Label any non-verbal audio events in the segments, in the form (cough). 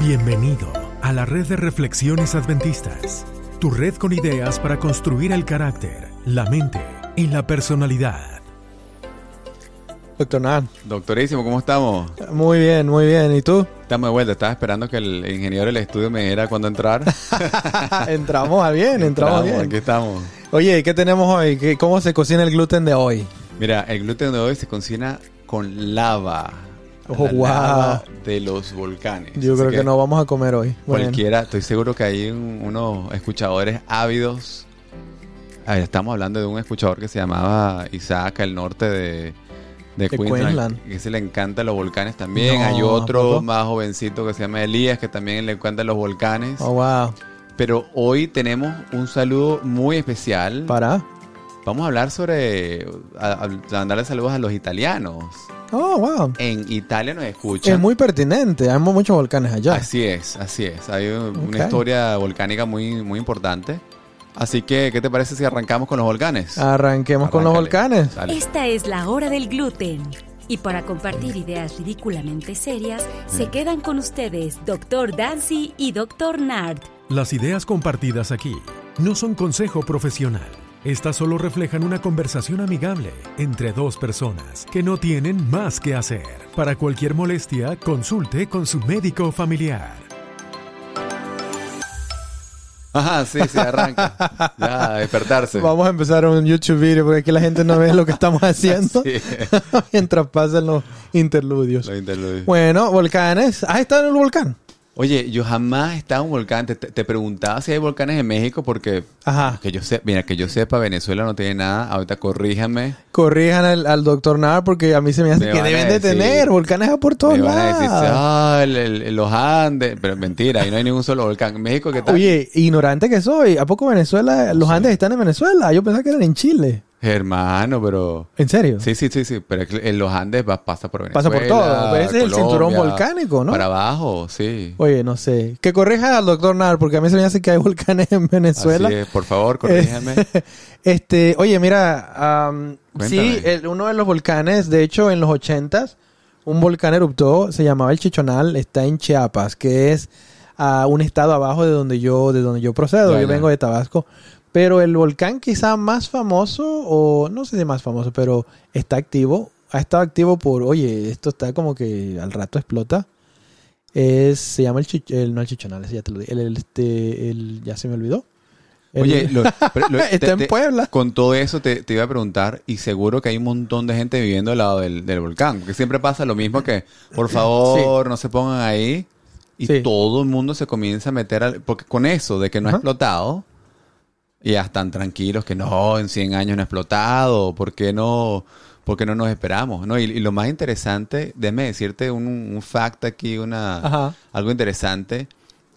Bienvenido a la red de reflexiones adventistas, tu red con ideas para construir el carácter, la mente y la personalidad. Doctor Nan. Doctorísimo, ¿cómo estamos? Muy bien, muy bien. ¿Y tú? Estamos de vuelta. Estaba esperando que el ingeniero del estudio me dijera cuándo entrar. (laughs) entramos a bien, entramos, bien. Aquí estamos. Oye, ¿qué tenemos hoy? ¿Qué, ¿Cómo se cocina el gluten de hoy? Mira, el gluten de hoy se cocina con lava. Oh, wow. Lava de los volcanes. Yo creo que, no vamos a comer hoy. Cualquiera, estoy seguro que hay unos escuchadores ávidos. estamos hablando de un escuchador que se llamaba Isaac, el norte de, de, Queensland, Que se le encanta los volcanes también. hay otro más jovencito que se llama Elías, que también le encantan los volcanes. Oh, wow. Pero hoy tenemos un saludo muy especial. ¿Para? Vamos a hablar sobre. A, mandarle saludos a los italianos. Oh, wow. En Italia nos escuchan. Es muy pertinente, hay muchos volcanes allá. Así es, así es. Hay una historia volcánica muy, muy importante. Así que, ¿qué te parece si arrancamos con los volcanes? Arranquemos con los volcanes. Esta es la hora del gluten. Y para compartir ideas ridículamente serias, se quedan con ustedes Dr. Dancy y Dr. Nard. Las ideas compartidas aquí no son consejo profesional. Estas solo reflejan una conversación amigable entre dos personas que no tienen más que hacer. Para cualquier molestia, consulte con su médico familiar. Ajá, sí, sí, arranca. (laughs) ya, despertarse. Vamos a empezar un YouTube video porque aquí la gente no ve lo que estamos (laughs) haciendo (laughs) mientras pasan los interludios. Los interludios. Bueno, volcanes. ¿Has estado en el volcán? Oye, yo jamás he estado en un volcán. Te, preguntaba si hay volcanes en México porque, que yo sé, mira, que yo sepa, Venezuela no tiene nada. Ahorita corríjame. Corrijan al, doctor Nar porque a mí se me hace que deben de tener volcanes por todos me lados. A decir, ah, los Andes. Pero mentira, ahí no hay ningún solo volcán. En México, ¿qué tal? Oye, ignorante que soy. ¿A poco Venezuela, los Andes están en Venezuela? Yo pensaba que eran en Chile. Hermano, pero... ¿En serio? Sí, sí, sí, sí. Pero en los Andes pasa por Venezuela. Pasa por todo. Ese es el cinturón volcánico, ¿no? Para abajo, sí. Oye, no sé. Que corrija al doctor Nar, porque a mí se me hace que hay volcanes en Venezuela. Así por favor, corríjame. (laughs) este, oye, mira, sí, uno de los volcanes, de hecho, en los ochentas, un volcán eruptó, se llamaba el Chichonal, está en Chiapas, que es a un estado abajo de donde yo, de donde yo procedo. yo vengo de Tabasco. Pero el volcán quizá más famoso, o no sé si más famoso, pero está activo. Ha estado activo por, oye, esto está como que al rato explota. Es, se llama el, el no el chichonal, ya te lo dije. El, este, el, ya se me olvidó. Oye, (laughs) está en Puebla. Con todo eso te, iba a preguntar, y seguro que hay un montón de gente viviendo al lado del, volcán, porque siempre pasa lo mismo que, por favor, no se pongan ahí, y todo el mundo se comienza a meter, al, porque con eso de que no ha explotado, ya están tranquilos que no, en 100 años no ha explotado, ¿por qué no, por no nos esperamos? ¿no? Y, lo más interesante, déjame decirte un, un fact aquí, una, algo interesante.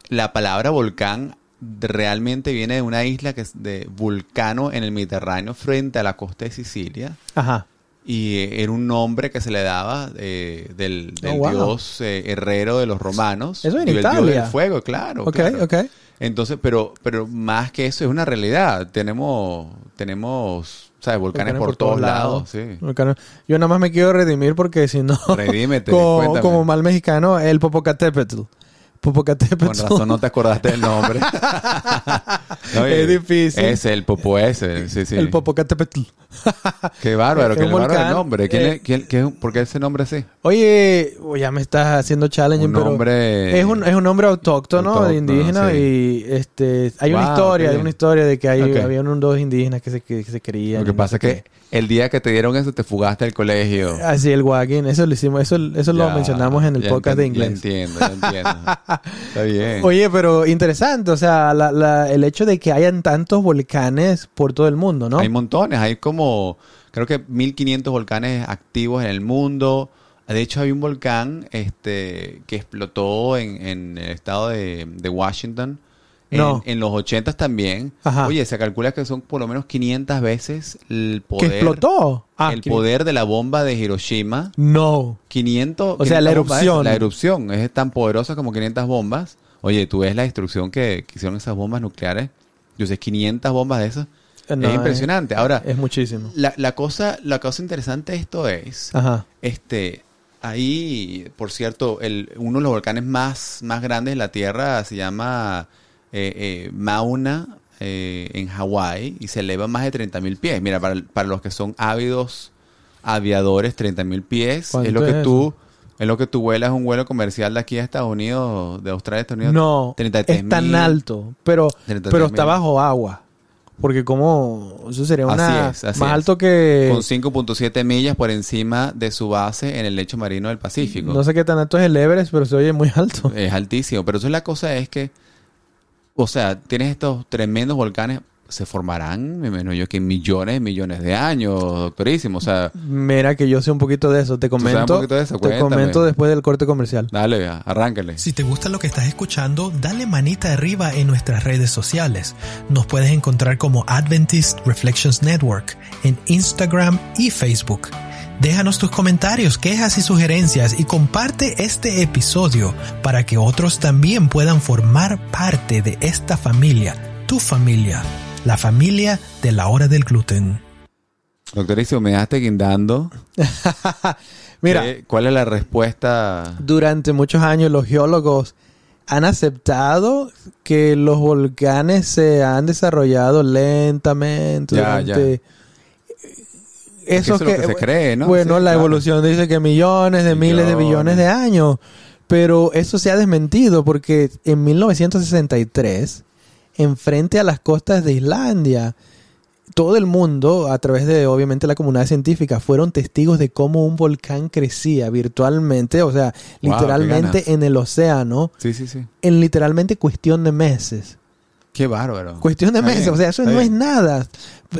La palabra volcán realmente viene de una isla que es de Vulcano en el Mediterráneo frente a la costa de Sicilia. Ajá. Y era un nombre que se le daba eh, del, oh, dios eh, herrero de los romanos. Eso en y Italia. El dios del fuego, claro. Ok, claro. ok. Entonces, pero, pero más que eso es una realidad. Tenemos, tenemos, ¿sabes? Volcanes, por, todos lados. Sí. Yo nada más me quiero redimir porque si no, Redímete, (laughs) como, como, mal mexicano, el Popocatépetl. Popocatépetl. Con razón no te acordaste del nombre. (laughs) es difícil. Es el Popo ese, sí, sí. El Popocatépetl. (laughs) qué bárbaro, qué bárbaro el nombre. ¿Quién eh, quién, qué, ¿Por qué ese nombre así? Oye, ya me estás haciendo challenge, pero nombre... es un, es un nombre autóctono, indígena y este hay una historia, hay una historia de que hay, había unos dos indígenas que se, que, se querían. Lo que pasa es que el día que te dieron eso te fugaste del colegio. Así, el wagging, eso lo hicimos, eso, eso lo mencionamos en el podcast de inglés. entiendo, entiendo. (laughs) Está bien. Oye, pero interesante, o sea, el hecho de que hayan tantos volcanes por todo el mundo, ¿no? Hay montones, hay como, creo que 1500 volcanes activos en el mundo. De hecho, hay un volcán este, que explotó en, el estado de, de Washington no. En, los 80 también. Oye, se calcula que son por lo menos 500 veces el poder. ¿Que explotó? Ah, el poder de la bomba de Hiroshima. No. 500. O sea, la erupción. la erupción es tan poderosa como 500 bombas. Oye, tú ves la destrucción que, hicieron esas bombas nucleares. Yo sé, 500 bombas de esas. es impresionante. Ahora. Es muchísimo. La, cosa, la cosa interesante de esto es. Ajá. Este ahí, por cierto, el, uno de los volcanes más, más grandes de la Tierra se llama eh, eh, Mauna eh, en Hawái y se eleva más de 30.000 pies. Mira, para, para los que son ávidos aviadores, 30.000 pies es lo que tú... Es lo que tú vuelas un vuelo comercial de aquí a Estados Unidos, de Australia a Estados Unidos. No, es tan alto, pero, pero está bajo agua. Porque como eso sería una más alto que con 5.7 millas por encima de su base en el lecho marino del Pacífico. No sé qué tan alto es el Everest, pero se oye muy alto. Es altísimo, pero eso es la cosa es que o sea, tienes estos tremendos volcanes se formarán, me imagino yo, que millones, millones de años, doctorísimo. O sea, Mira que yo sé un poquito de eso. Te comento, te comento después del corte comercial. Dale, arráncale. Si te gusta lo que estás escuchando, dale manita arriba en nuestras redes sociales. Nos puedes encontrar como Adventist Reflections Network en Instagram y Facebook. Déjanos tus comentarios, quejas y sugerencias y comparte este episodio para que otros también puedan formar parte de esta familia, tu familia la familia de la hora del gluten. Doctorísimo, me dejaste guindando. (laughs) Mira, ¿cuál es la respuesta? Durante muchos años los geólogos han aceptado que los volcanes se han desarrollado lentamente. Ya, ya. Eso, es lo que se cree, ¿no? Bueno, la evolución dice que millones de miles de billones de años. Pero eso se ha desmentido porque en 1963 enfrente a las costas de Islandia. Todo el mundo, a través de obviamente la comunidad científica, fueron testigos de cómo un volcán crecía virtualmente, o sea, literalmente en el océano. Sí, sí, sí. En literalmente cuestión de meses. Qué bárbaro. Cuestión de meses, o sea, eso no es nada.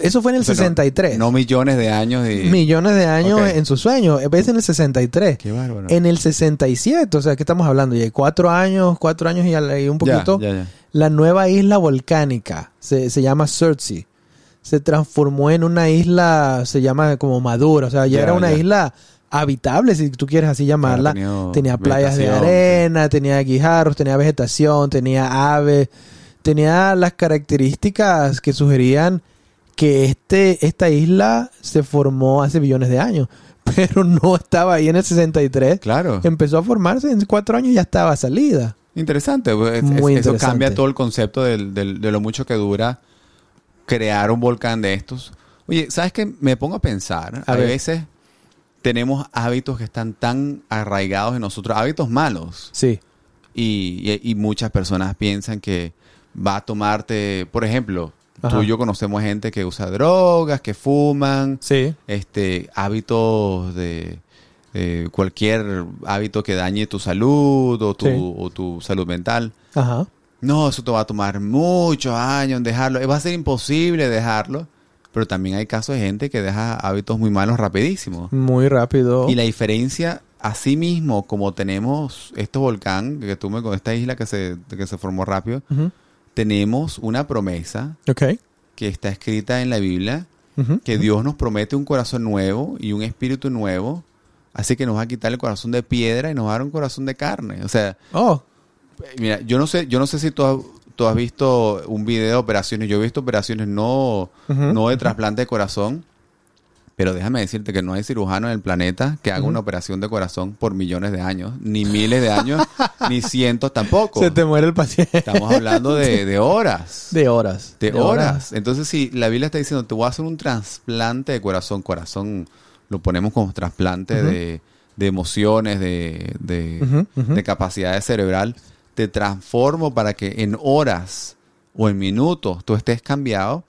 Eso fue en el 63. No millones de años. Y... Millones de años en su sueño. Es en el 63. Qué bárbaro. En el 67, o sea, ¿qué estamos hablando? Ya cuatro años, cuatro años y, un poquito. Ya, ya, la nueva isla volcánica se, llama Surtsey. Se transformó en una isla, se llama como madura, o sea, ya, era una isla habitable, si tú quieres así llamarla. tenía playas de arena, tenía guijarros, tenía vegetación, tenía aves, tenía las características que sugerían que este, esta isla se formó hace billones de años. (laughs) Pero no estaba ahí en el 63. Claro. Empezó a formarse en cuatro años y ya estaba salida. Interesante, pues, eso cambia todo el concepto de lo mucho que dura crear un volcán de estos. Oye, ¿sabes qué? Me pongo a pensar, a, veces tenemos hábitos que están tan arraigados en nosotros, hábitos malos. Sí. Y, muchas personas piensan que va a tomarte, por ejemplo, tú y yo conocemos gente que usa drogas, que fuman, sí. este, hábitos de eh, cualquier hábito que dañe tu salud o tu, tu salud mental. Ajá. No, eso te va a tomar muchos años en dejarlo. Va a ser imposible dejarlo. Pero también hay casos de gente que deja hábitos muy malos rapidísimo. Muy rápido. Y la diferencia, así mismo, como tenemos este volcán, que tú me con esta isla que se, que se formó rápido, tenemos una promesa que está escrita en la Biblia, que Dios nos promete un corazón nuevo y un espíritu nuevo Así que nos va a quitar el corazón de piedra y nos va a dar un corazón de carne. O sea, oh. mira, yo no sé, yo no sé si tú has, tú has visto un video de operaciones. Yo he visto operaciones no, no de trasplante de corazón. Pero déjame decirte que no hay cirujano en el planeta que haga una operación de corazón por millones de años, ni miles de años, (laughs) ni cientos tampoco. Se te muere el paciente. Estamos hablando de, horas. (laughs) De horas. De, horas. Entonces, si la Biblia está diciendo, te voy a hacer un trasplante de corazón, corazón lo ponemos como trasplante de, emociones, de, de, capacidad cerebral, te transformo para que en horas o en minutos tú estés cambiado.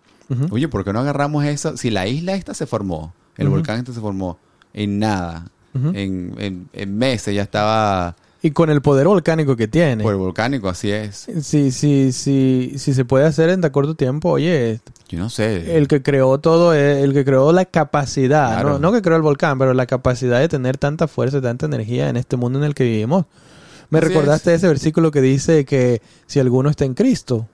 Oye, ¿por qué no agarramos eso? Si la isla esta se formó, el volcán este se formó en nada, en, en, meses ya estaba y con el poder volcánico que tiene. Poder volcánico, así es. Sí, sí, sí, si se puede hacer en de corto tiempo, oye. Yo no sé. El que creó todo, el que creó la capacidad, ¿no? no que creó el volcán, pero la capacidad de tener tanta fuerza y tanta energía en este mundo en el que vivimos. Me recordaste ese versículo que dice que si alguno está en Cristo,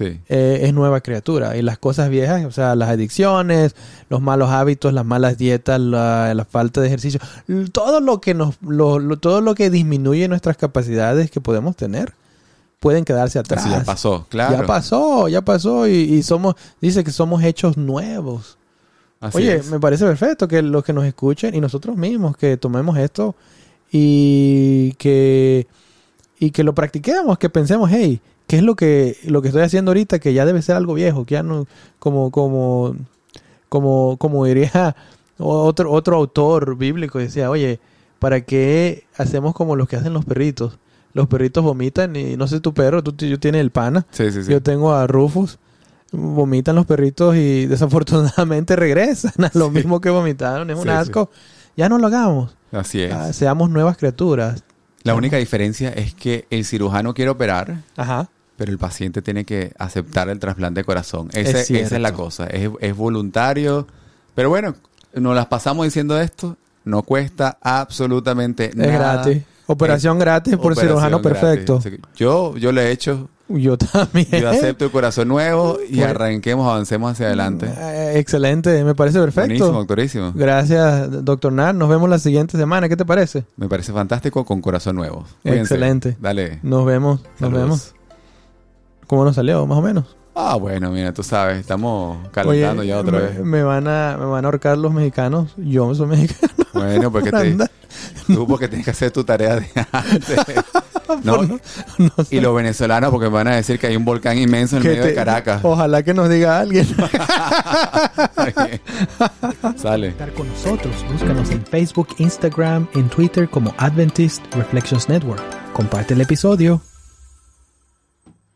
eh, es nueva criatura. Y las cosas viejas, o sea, las adicciones, los malos hábitos, las malas dietas, la, falta de ejercicio, todo lo que nos, todo lo que disminuye nuestras capacidades que podemos tener, pueden quedarse atrás. ya pasó, claro. Ya pasó, ya pasó y, somos, dice que somos hechos nuevos. Oye, me parece perfecto que los que nos escuchen y nosotros mismos que tomemos esto y que, y que lo practiquemos, que pensemos, hey, ¿qué es lo que, lo que estoy haciendo ahorita que ya debe ser algo viejo? Que ya no, como, como, como, como diría otro, otro autor bíblico, decía, oye, ¿para qué hacemos como los que hacen los perritos? Los perritos vomitan y no sé tu perro, tú, yo tienes el pana, yo tengo a Rufus, vomitan los perritos y (laughs) desafortunadamente regresan a lo mismo que vomitaron, es un asco. Ya no lo hagamos. Así es. Ah, seamos nuevas criaturas. La única diferencia es que el cirujano quiere operar, Ajá. Pero el paciente tiene que aceptar el trasplante de corazón. esa es la cosa. Es, es, voluntario. Pero bueno, nos las pasamos diciendo esto. No cuesta absolutamente nada. Es gratis. Operación gratis por cirujano perfecto. Yo, yo le he hecho yo también. Yo acepto el corazón nuevo y arranquemos, avancemos hacia adelante. Eh, excelente, me parece perfecto. Buenísimo, doctorísimo. Gracias, doctor Nar. Nos vemos la siguiente semana. ¿Qué te parece? Me parece fantástico con corazón nuevo. Excelente. Dale. Nos vemos, nos vemos. ¿Cómo nos salió, más o menos? Ah, bueno, mira, tú sabes, estamos calentando ya otra vez. Me van, a, me van a ahorcar los mexicanos. Yo soy mexicano. (laughs) Bueno, porque te, tú porque tienes que hacer tu tarea de antes. (laughs) ¿no? Y los venezolanos porque me van a decir que hay un volcán inmenso en el medio de Caracas. Ojalá que nos diga alguien. (laughs) Sale. Estar con nosotros. Búscanos en Facebook, Instagram, en Twitter como Adventist Reflections Network. Comparte el episodio